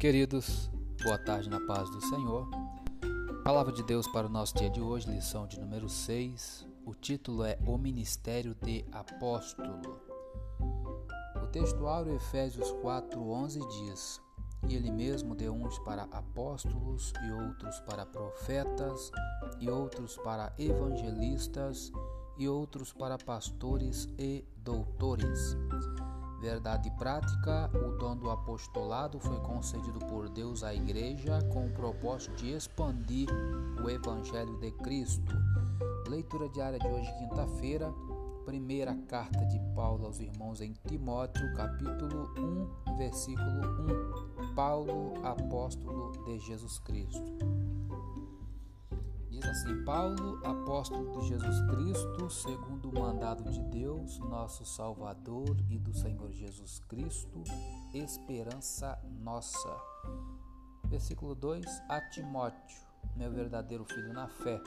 Queridos, boa tarde na paz do Senhor. Palavra de Deus para o nosso dia de hoje, lição de número 6. O título é O Ministério de Apóstolo. O textuário Efésios 4:11 diz: E ele mesmo deu uns para apóstolos e outros para profetas e outros para evangelistas e outros para pastores e doutores verdade prática, o dom do apostolado foi concedido por Deus à Igreja com o propósito de expandir o Evangelho de Cristo. Leitura diária de hoje, quinta-feira, primeira carta de Paulo aos irmãos em Timóteo, capítulo 1, versículo 1. Paulo, apóstolo de Jesus Cristo. Diz assim: Paulo, apóstolo de Jesus Cristo, segundo o mandado de Deus, nosso Salvador e do Senhor Jesus Cristo, esperança nossa. Versículo 2: A Timóteo, meu verdadeiro filho na fé,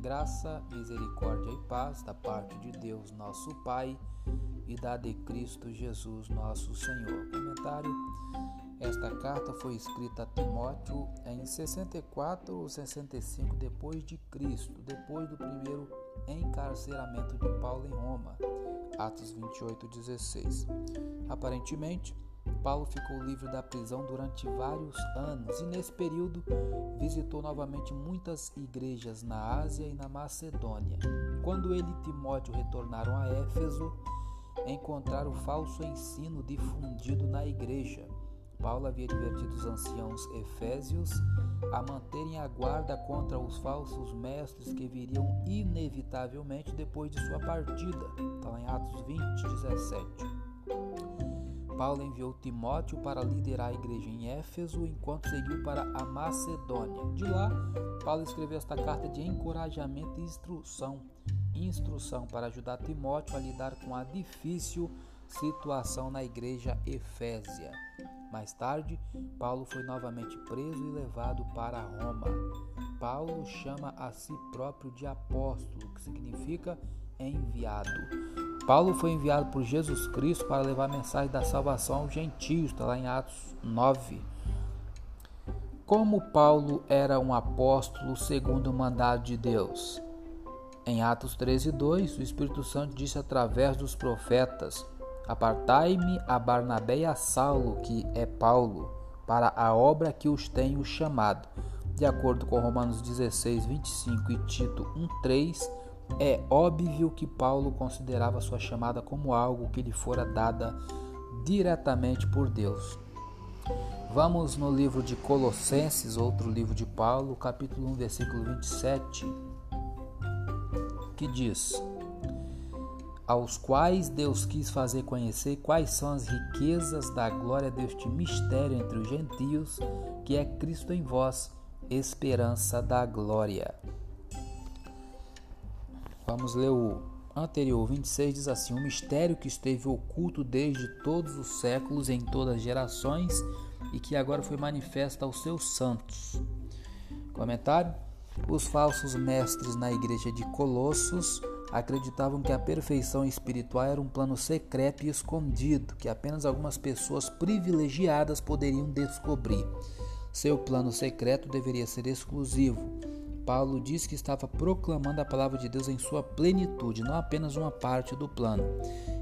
graça, misericórdia e paz da parte de Deus, nosso Pai, e da de Cristo Jesus, nosso Senhor. Comentário esta carta foi escrita a Timóteo em 64 ou 65 depois de Cristo, depois do primeiro encarceramento de Paulo em Roma. Atos 28:16. Aparentemente, Paulo ficou livre da prisão durante vários anos e nesse período visitou novamente muitas igrejas na Ásia e na Macedônia. Quando ele e Timóteo retornaram a Éfeso, encontraram o falso ensino difundido na igreja. Paulo havia advertido os anciãos efésios a manterem a guarda contra os falsos mestres que viriam inevitavelmente depois de sua partida. Está em Atos 20, 17. Paulo enviou Timóteo para liderar a igreja em Éfeso enquanto seguiu para a Macedônia. De lá, Paulo escreveu esta carta de encorajamento e instrução, instrução para ajudar Timóteo a lidar com a difícil situação na igreja Efésia. Mais tarde, Paulo foi novamente preso e levado para Roma. Paulo chama a si próprio de apóstolo, que significa enviado. Paulo foi enviado por Jesus Cristo para levar a mensagem da salvação aos gentios, está lá em Atos 9. Como Paulo era um apóstolo segundo o mandado de Deus? Em Atos 13, 2, o Espírito Santo disse através dos profetas: Apartai-me a Barnabé e a Saulo, que é Paulo, para a obra que os tenho chamado. De acordo com Romanos 16, 25 e Tito 1, 3, é óbvio que Paulo considerava sua chamada como algo que lhe fora dada diretamente por Deus. Vamos no livro de Colossenses, outro livro de Paulo, capítulo 1, versículo 27, que diz: aos quais Deus quis fazer conhecer quais são as riquezas da glória deste mistério entre os gentios, que é Cristo em vós, esperança da glória. Vamos ler o anterior, 26 diz assim: O mistério que esteve oculto desde todos os séculos em todas as gerações e que agora foi manifesto aos seus santos. Comentário: Os falsos mestres na igreja de Colossos acreditavam que a perfeição espiritual era um plano secreto e escondido que apenas algumas pessoas privilegiadas poderiam descobrir. Seu plano secreto deveria ser exclusivo. Paulo diz que estava proclamando a palavra de Deus em sua plenitude, não apenas uma parte do plano.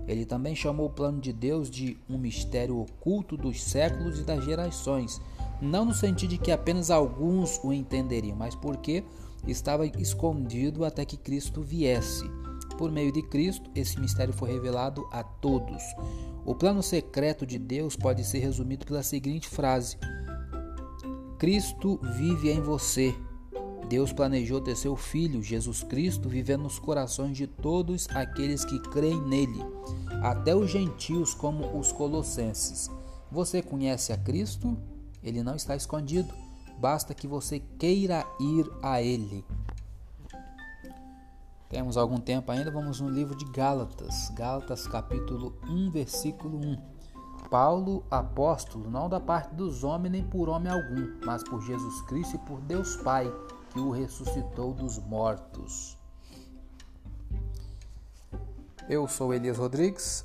Ele também chamou o plano de Deus de um mistério oculto dos séculos e das gerações, não no sentido de que apenas alguns o entenderiam, mas porque estava escondido até que Cristo viesse. Por meio de Cristo, esse mistério foi revelado a todos. O plano secreto de Deus pode ser resumido pela seguinte frase: Cristo vive em você. Deus planejou ter seu Filho, Jesus Cristo, vivendo nos corações de todos aqueles que creem nele, até os gentios, como os colossenses. Você conhece a Cristo? Ele não está escondido basta que você queira ir a Ele. Temos algum tempo ainda, vamos no livro de Gálatas, Gálatas capítulo 1, versículo 1. Paulo, apóstolo, não da parte dos homens nem por homem algum, mas por Jesus Cristo e por Deus Pai, que o ressuscitou dos mortos. Eu sou Elias Rodrigues,